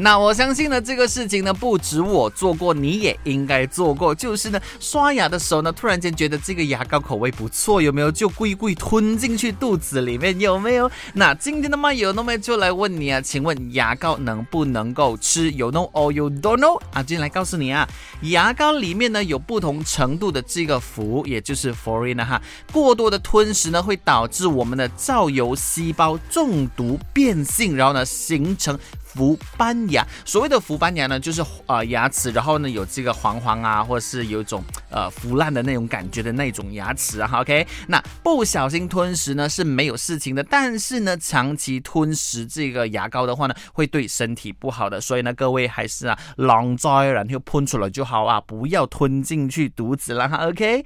那我相信呢，这个事情呢，不止我做过，你也应该做过。就是呢，刷牙的时候呢，突然间觉得这个牙膏口味不错，有没有就故意故意吞进去肚子里面？有没有？那今天的麦有那么就来问你啊，请问牙膏能不能够吃？有 no or you don't know？啊，今天来告诉你啊，牙膏里面呢有不同程度的这个氟，也就是 f o r i n 哈，过多的吞食呢会导致我们的皂油细胞中毒变性，然后呢形成。氟斑牙，所谓的氟斑牙呢，就是呃牙齿，然后呢有这个黄黄啊，或者是有一种呃腐烂的那种感觉的那种牙齿啊。OK，那不小心吞食呢是没有事情的，但是呢长期吞食这个牙膏的话呢，会对身体不好的。所以呢各位还是啊，狼灾然后喷出来就好啊，不要吞进去肚子了哈。OK。